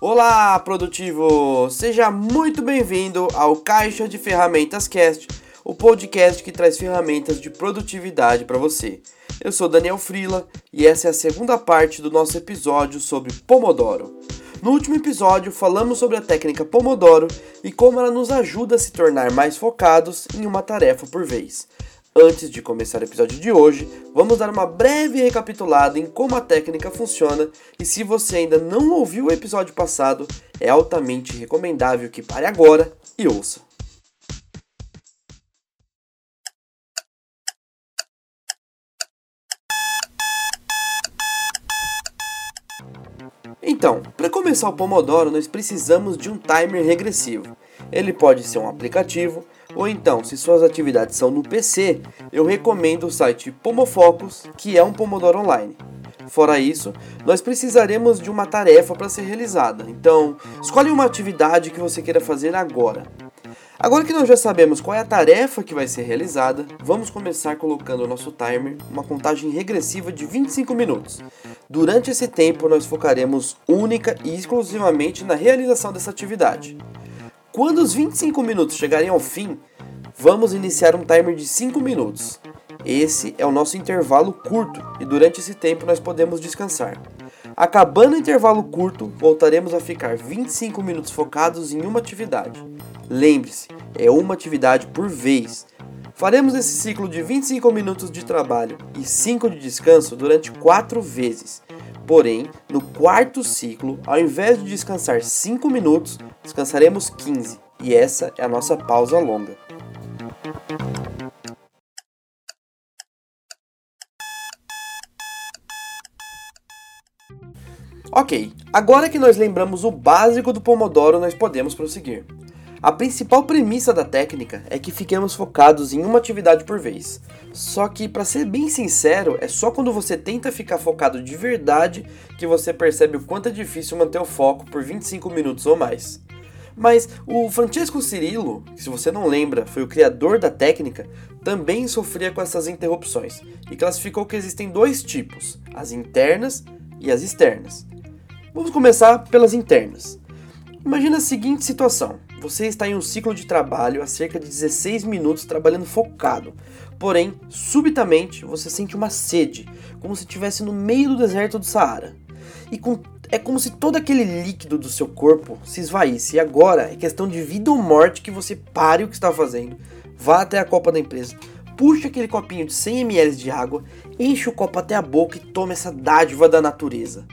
Olá, produtivo! Seja muito bem-vindo ao Caixa de Ferramentas Cast, o podcast que traz ferramentas de produtividade para você. Eu sou Daniel Frila e essa é a segunda parte do nosso episódio sobre Pomodoro. No último episódio, falamos sobre a técnica Pomodoro e como ela nos ajuda a se tornar mais focados em uma tarefa por vez. Antes de começar o episódio de hoje, vamos dar uma breve recapitulada em como a técnica funciona e se você ainda não ouviu o episódio passado, é altamente recomendável que pare agora e ouça. Então, para começar o Pomodoro, nós precisamos de um timer regressivo. Ele pode ser um aplicativo, ou então, se suas atividades são no PC, eu recomendo o site Pomofocus, que é um Pomodoro online. Fora isso, nós precisaremos de uma tarefa para ser realizada. Então, escolhe uma atividade que você queira fazer agora. Agora que nós já sabemos qual é a tarefa que vai ser realizada, vamos começar colocando o nosso timer uma contagem regressiva de 25 minutos. Durante esse tempo, nós focaremos única e exclusivamente na realização dessa atividade. Quando os 25 minutos chegarem ao fim, vamos iniciar um timer de 5 minutos. Esse é o nosso intervalo curto e durante esse tempo nós podemos descansar. Acabando o intervalo curto, voltaremos a ficar 25 minutos focados em uma atividade. Lembre-se, é uma atividade por vez. Faremos esse ciclo de 25 minutos de trabalho e 5 de descanso durante 4 vezes. Porém, no quarto ciclo, ao invés de descansar 5 minutos, descansaremos 15, e essa é a nossa pausa longa. Ok, agora que nós lembramos o básico do Pomodoro, nós podemos prosseguir. A principal premissa da técnica é que fiquemos focados em uma atividade por vez. Só que, para ser bem sincero, é só quando você tenta ficar focado de verdade que você percebe o quanto é difícil manter o foco por 25 minutos ou mais. Mas o Francesco Cirillo, que se você não lembra, foi o criador da técnica, também sofria com essas interrupções e classificou que existem dois tipos: as internas e as externas. Vamos começar pelas internas. Imagina a seguinte situação: você está em um ciclo de trabalho há cerca de 16 minutos trabalhando focado, porém, subitamente você sente uma sede, como se estivesse no meio do deserto do Saara. E com, é como se todo aquele líquido do seu corpo se esvaísse. E agora é questão de vida ou morte que você pare o que está fazendo, vá até a copa da empresa, puxe aquele copinho de 100 ml de água, enche o copo até a boca e tome essa dádiva da natureza.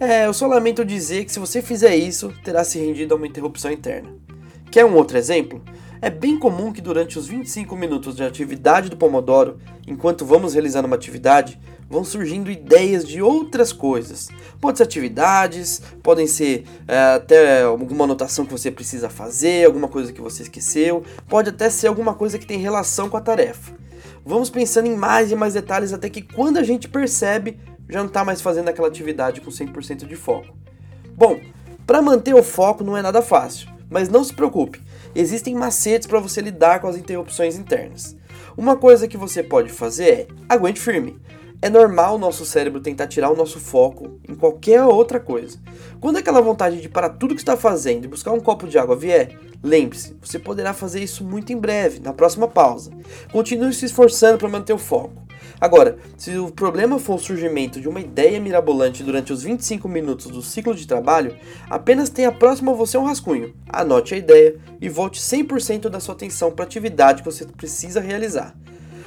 É, eu só lamento dizer que se você fizer isso, terá se rendido a uma interrupção interna. Quer um outro exemplo? É bem comum que durante os 25 minutos de atividade do Pomodoro, enquanto vamos realizando uma atividade, vão surgindo ideias de outras coisas. Pode ser atividades, podem ser é, até alguma anotação que você precisa fazer, alguma coisa que você esqueceu, pode até ser alguma coisa que tem relação com a tarefa. Vamos pensando em mais e mais detalhes até que quando a gente percebe, já não está mais fazendo aquela atividade com 100% de foco. Bom, para manter o foco não é nada fácil, mas não se preocupe, existem macetes para você lidar com as interrupções internas. Uma coisa que você pode fazer é aguente firme. É normal o nosso cérebro tentar tirar o nosso foco em qualquer outra coisa. Quando aquela vontade de parar tudo que está fazendo e buscar um copo de água vier, lembre-se, você poderá fazer isso muito em breve, na próxima pausa. Continue se esforçando para manter o foco. Agora, se o problema for o surgimento de uma ideia mirabolante durante os 25 minutos do ciclo de trabalho, apenas tenha próximo a você um rascunho. Anote a ideia e volte 100% da sua atenção para a atividade que você precisa realizar.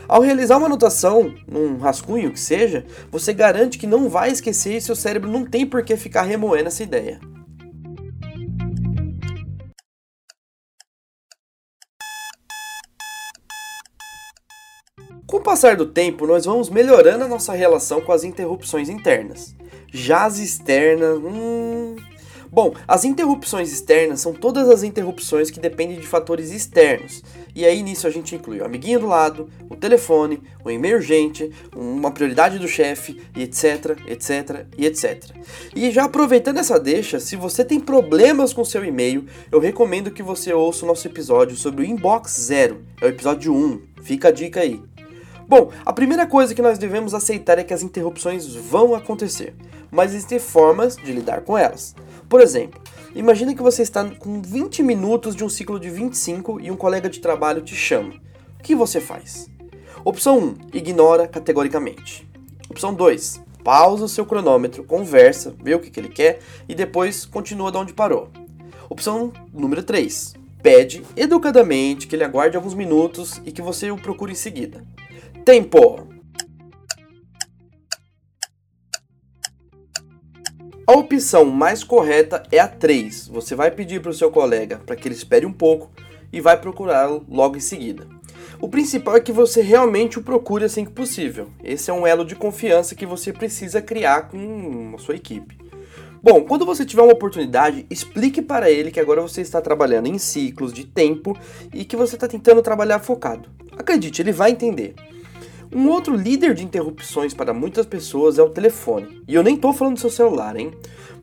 Ao realizar uma anotação, num rascunho que seja, você garante que não vai esquecer e seu cérebro não tem por que ficar remoendo essa ideia. Com o passar do tempo, nós vamos melhorando a nossa relação com as interrupções internas. Já as externas, hum... Bom, as interrupções externas são todas as interrupções que dependem de fatores externos. E aí nisso a gente inclui o amiguinho do lado, o telefone, o e-mail urgente, uma prioridade do chefe, etc, etc e etc. E já aproveitando essa deixa, se você tem problemas com seu e-mail, eu recomendo que você ouça o nosso episódio sobre o Inbox Zero, é o episódio 1. Fica a dica aí. Bom, a primeira coisa que nós devemos aceitar é que as interrupções vão acontecer, mas existem formas de lidar com elas. Por exemplo, imagine que você está com 20 minutos de um ciclo de 25 e um colega de trabalho te chama. O que você faz? Opção 1, ignora categoricamente. Opção 2, pausa o seu cronômetro, conversa, vê o que, que ele quer e depois continua de onde parou. Opção número 3, pede educadamente que ele aguarde alguns minutos e que você o procure em seguida. Tempo! A opção mais correta é a 3. Você vai pedir para o seu colega para que ele espere um pouco e vai procurá-lo logo em seguida. O principal é que você realmente o procure assim que possível. Esse é um elo de confiança que você precisa criar com a sua equipe. Bom, quando você tiver uma oportunidade, explique para ele que agora você está trabalhando em ciclos de tempo e que você está tentando trabalhar focado. Acredite, ele vai entender. Um outro líder de interrupções para muitas pessoas é o telefone. E eu nem estou falando do seu celular, hein?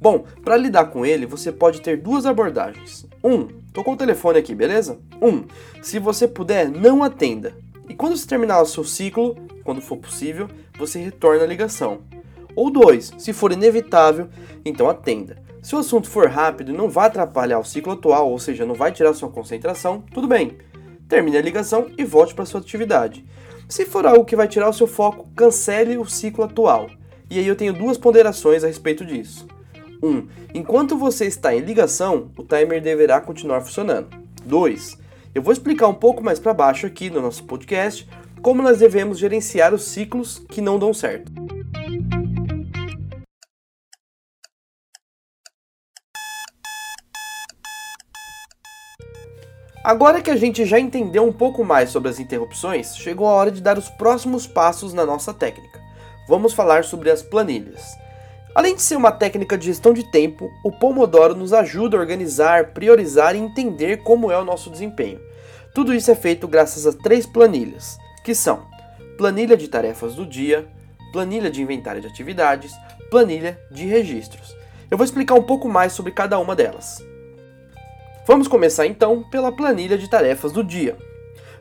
Bom, para lidar com ele, você pode ter duas abordagens. Um, tocou o telefone aqui, beleza? Um, se você puder, não atenda. E quando você terminar o seu ciclo, quando for possível, você retorna a ligação. Ou dois, se for inevitável, então atenda. Se o assunto for rápido e não vai atrapalhar o ciclo atual, ou seja, não vai tirar sua concentração, tudo bem. Termine a ligação e volte para sua atividade. Se for algo que vai tirar o seu foco, cancele o ciclo atual. E aí eu tenho duas ponderações a respeito disso. 1. Um, enquanto você está em ligação, o timer deverá continuar funcionando. 2. Eu vou explicar um pouco mais para baixo aqui no nosso podcast como nós devemos gerenciar os ciclos que não dão certo. Agora que a gente já entendeu um pouco mais sobre as interrupções, chegou a hora de dar os próximos passos na nossa técnica. Vamos falar sobre as planilhas. Além de ser uma técnica de gestão de tempo, o Pomodoro nos ajuda a organizar, priorizar e entender como é o nosso desempenho. Tudo isso é feito graças a três planilhas, que são planilha de tarefas do dia, planilha de inventário de atividades, planilha de registros. Eu vou explicar um pouco mais sobre cada uma delas. Vamos começar então pela planilha de tarefas do dia.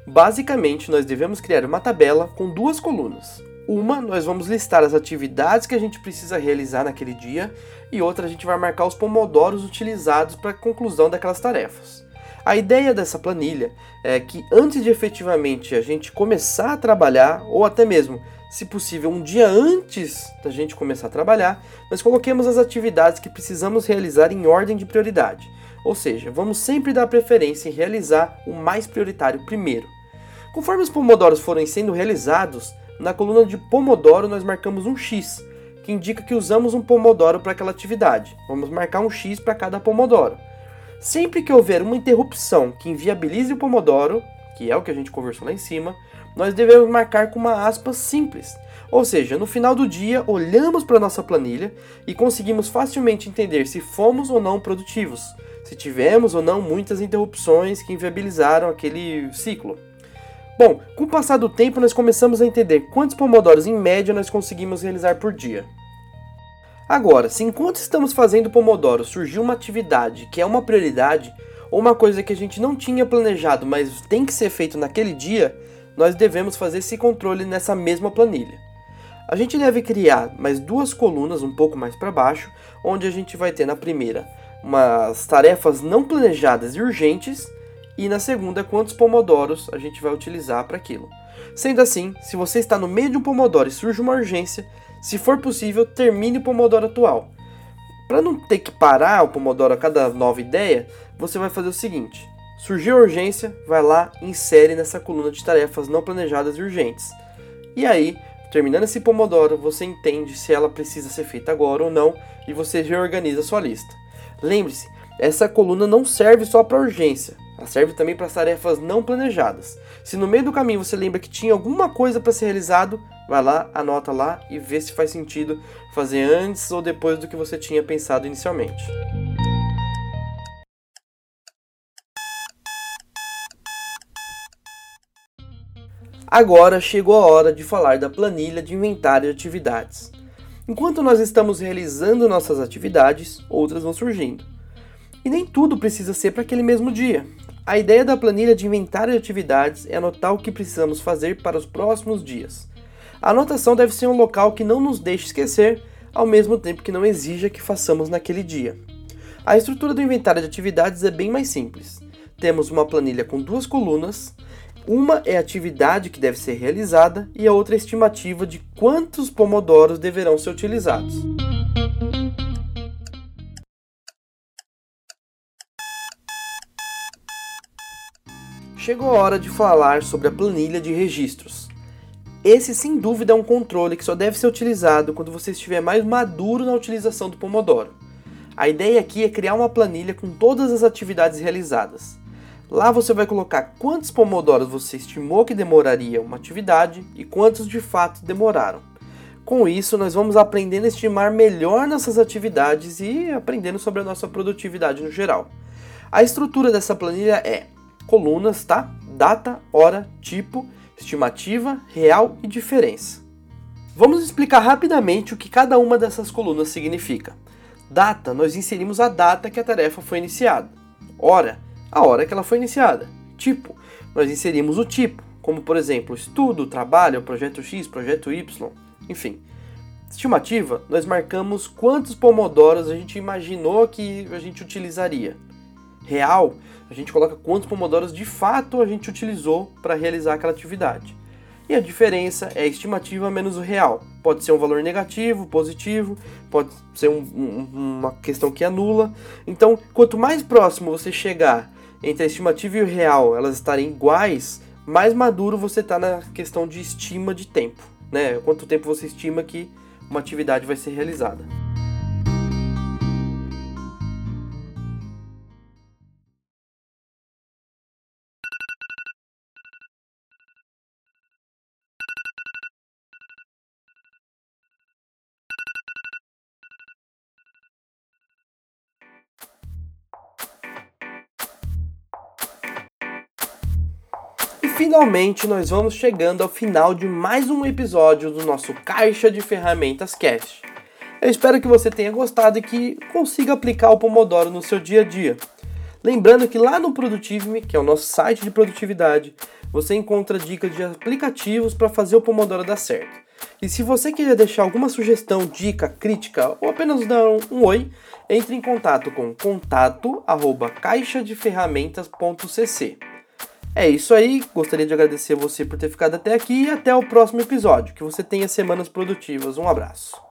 Basicamente, nós devemos criar uma tabela com duas colunas. Uma, nós vamos listar as atividades que a gente precisa realizar naquele dia, e outra, a gente vai marcar os pomodoros utilizados para a conclusão daquelas tarefas. A ideia dessa planilha é que antes de efetivamente a gente começar a trabalhar, ou até mesmo, se possível, um dia antes da gente começar a trabalhar, nós coloquemos as atividades que precisamos realizar em ordem de prioridade. Ou seja, vamos sempre dar preferência em realizar o mais prioritário primeiro. Conforme os pomodoros forem sendo realizados, na coluna de pomodoro nós marcamos um X, que indica que usamos um pomodoro para aquela atividade. Vamos marcar um X para cada pomodoro. Sempre que houver uma interrupção que inviabilize o pomodoro, que é o que a gente conversou lá em cima, nós devemos marcar com uma aspa simples. Ou seja, no final do dia, olhamos para nossa planilha e conseguimos facilmente entender se fomos ou não produtivos se tivemos ou não muitas interrupções que inviabilizaram aquele ciclo. Bom, com o passar do tempo nós começamos a entender quantos pomodoros em média nós conseguimos realizar por dia. Agora, se enquanto estamos fazendo pomodoro surgiu uma atividade que é uma prioridade, ou uma coisa que a gente não tinha planejado, mas tem que ser feito naquele dia, nós devemos fazer esse controle nessa mesma planilha. A gente deve criar mais duas colunas um pouco mais para baixo, onde a gente vai ter na primeira umas tarefas não planejadas e urgentes, e na segunda, quantos pomodoros a gente vai utilizar para aquilo. Sendo assim, se você está no meio de um pomodoro e surge uma urgência, se for possível, termine o pomodoro atual. Para não ter que parar o pomodoro a cada nova ideia, você vai fazer o seguinte: surgiu a urgência, vai lá insere nessa coluna de tarefas não planejadas e urgentes. E aí, terminando esse pomodoro, você entende se ela precisa ser feita agora ou não e você reorganiza sua lista. Lembre-se, essa coluna não serve só para urgência, ela serve também para tarefas não planejadas. Se no meio do caminho você lembra que tinha alguma coisa para ser realizado, vai lá, anota lá e vê se faz sentido fazer antes ou depois do que você tinha pensado inicialmente. Agora chegou a hora de falar da planilha de inventário de atividades. Enquanto nós estamos realizando nossas atividades, outras vão surgindo. E nem tudo precisa ser para aquele mesmo dia. A ideia da planilha de inventário de atividades é anotar o que precisamos fazer para os próximos dias. A anotação deve ser um local que não nos deixe esquecer, ao mesmo tempo que não exija que façamos naquele dia. A estrutura do inventário de atividades é bem mais simples. Temos uma planilha com duas colunas, uma é a atividade que deve ser realizada e a outra é a estimativa de quantos pomodoros deverão ser utilizados. Chegou a hora de falar sobre a planilha de registros. Esse, sem dúvida, é um controle que só deve ser utilizado quando você estiver mais maduro na utilização do Pomodoro. A ideia aqui é criar uma planilha com todas as atividades realizadas. Lá você vai colocar quantos pomodoros você estimou que demoraria uma atividade e quantos de fato demoraram. Com isso, nós vamos aprendendo a estimar melhor nossas atividades e aprendendo sobre a nossa produtividade no geral. A estrutura dessa planilha é colunas, tá? Data, hora, tipo, estimativa, real e diferença. Vamos explicar rapidamente o que cada uma dessas colunas significa. Data, nós inserimos a data que a tarefa foi iniciada. Hora, a hora que ela foi iniciada. Tipo, nós inserimos o tipo, como por exemplo, estudo, trabalho, projeto X, projeto Y, enfim. Estimativa, nós marcamos quantos pomodoros a gente imaginou que a gente utilizaria real, a gente coloca quantos pomodoros de fato a gente utilizou para realizar aquela atividade. E a diferença é a estimativa menos o real. Pode ser um valor negativo, positivo, pode ser um, um, uma questão que anula. Então, quanto mais próximo você chegar entre a estimativa e o real, elas estarem iguais, mais maduro você está na questão de estima de tempo. Né? Quanto tempo você estima que uma atividade vai ser realizada. Finalmente nós vamos chegando ao final de mais um episódio do nosso Caixa de Ferramentas Cast. Eu espero que você tenha gostado e que consiga aplicar o Pomodoro no seu dia a dia. Lembrando que lá no Produtive-me, que é o nosso site de produtividade, você encontra dicas de aplicativos para fazer o Pomodoro dar certo. E se você quiser deixar alguma sugestão, dica, crítica ou apenas dar um, um oi, entre em contato com contato@caixadeferramentas.cc. É isso aí, gostaria de agradecer você por ter ficado até aqui e até o próximo episódio. Que você tenha semanas produtivas. Um abraço.